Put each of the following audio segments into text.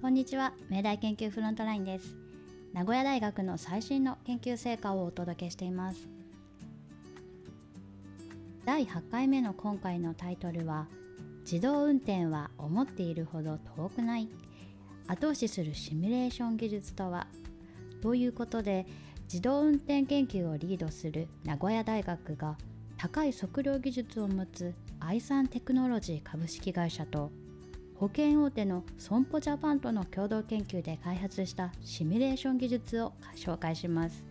こんにちは。明大研究フロントラインです。名古屋大学の最新の研究成果をお届けしています。第8回目の今回のタイトルは自動運転は思っているほど遠くない後押しするシミュレーション技術とはということで自動運転研究をリードする名古屋大学が高い測量技術を持つアイサンテクノロジー株式会社と保険大手の損保ジャパンとの共同研究で開発したシミュレーション技術を紹介します。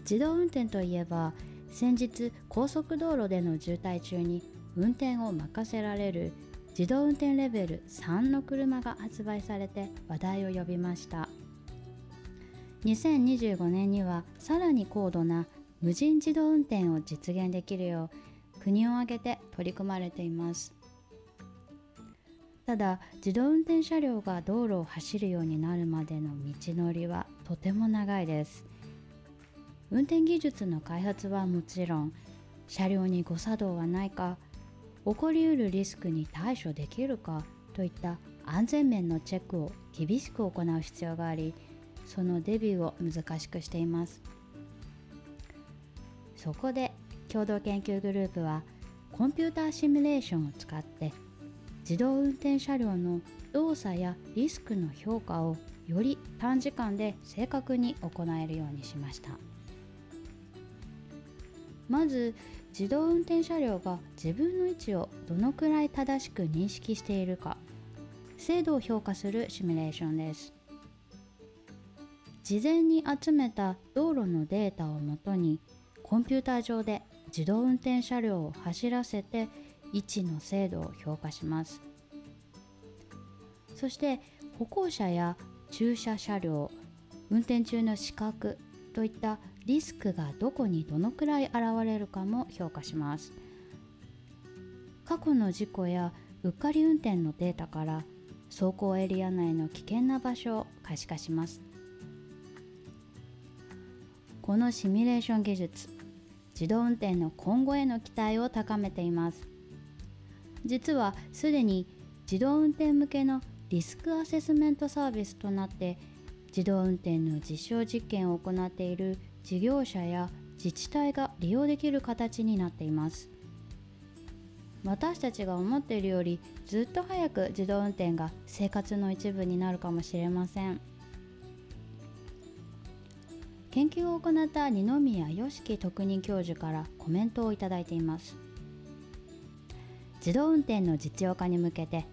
自動運転といえば先日高速道路での渋滞中に運転を任せられる自動運転レベル3の車が発売されて話題を呼びました。2025年にはさらに高度な無人自動運転を実現できるよう国を挙げて取り組まれています。ただ自動運転車両が道路を走るようになるまでの道のりはとても長いです。運転技術の開発はもちろん車両に誤作動はないか起こりうるリスクに対処できるかといった安全面のチェックを厳しく行う必要がありそのデビューを難しくしています。そこで共同研究グループはコンピューターシミュレーションを使って自動運転車両の動作やリスクの評価をより短時間で正確に行えるようにしました。まず自動運転車両が自分の位置をどのくらい正しく認識しているか精度を評価するシミュレーションです。事前に集めた道路のデータをもとにコンピューター上で自動運転車両を走らせて位置の精度を評価します。そして歩行者や駐車車両運転中の視覚といったリスクがどこにどのくらい現れるかも評価します。過去の事故やうっかり運転のデータから走行エリア内の危険な場所を可視化します。このシミュレーション技術自動運転の今後への期待を高めています。実はすでに自動運転向けのリスクアセスメントサービスとなって自動運転の実証実験を行っている事業者や自治体が利用できる形になっています。私たちが思っているよりずっと早く自動運転が生活の一部になるかもしれません。研究を行った二宮良樹特任教授からコメントをいただいています。自動運転の実用化に向けて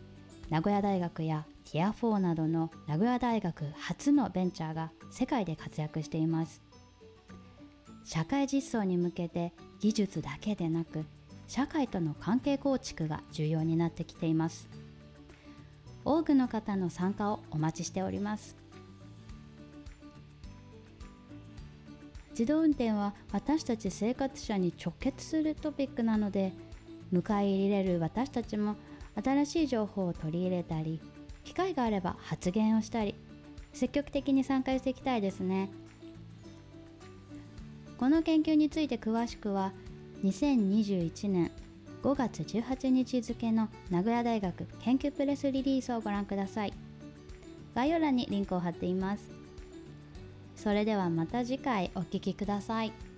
名古屋大学やティア4などの名古屋大学初のベンチャーが世界で活躍しています。社会実装に向けて技術だけでなく社会との関係構築が重要になってきています。多くの方の参加をお待ちしております。自動運転は私たち生活者に直結するトピックなので迎え入れる私たちも新しい情報を取り入れたり機会があれば発言をしたり積極的に参加していきたいですね。この研究について詳しくは2021年5月18日付の名古屋大学研究プレスリリースをご覧ください。概要欄にリンクを貼っています。それではまた次回お聴きください。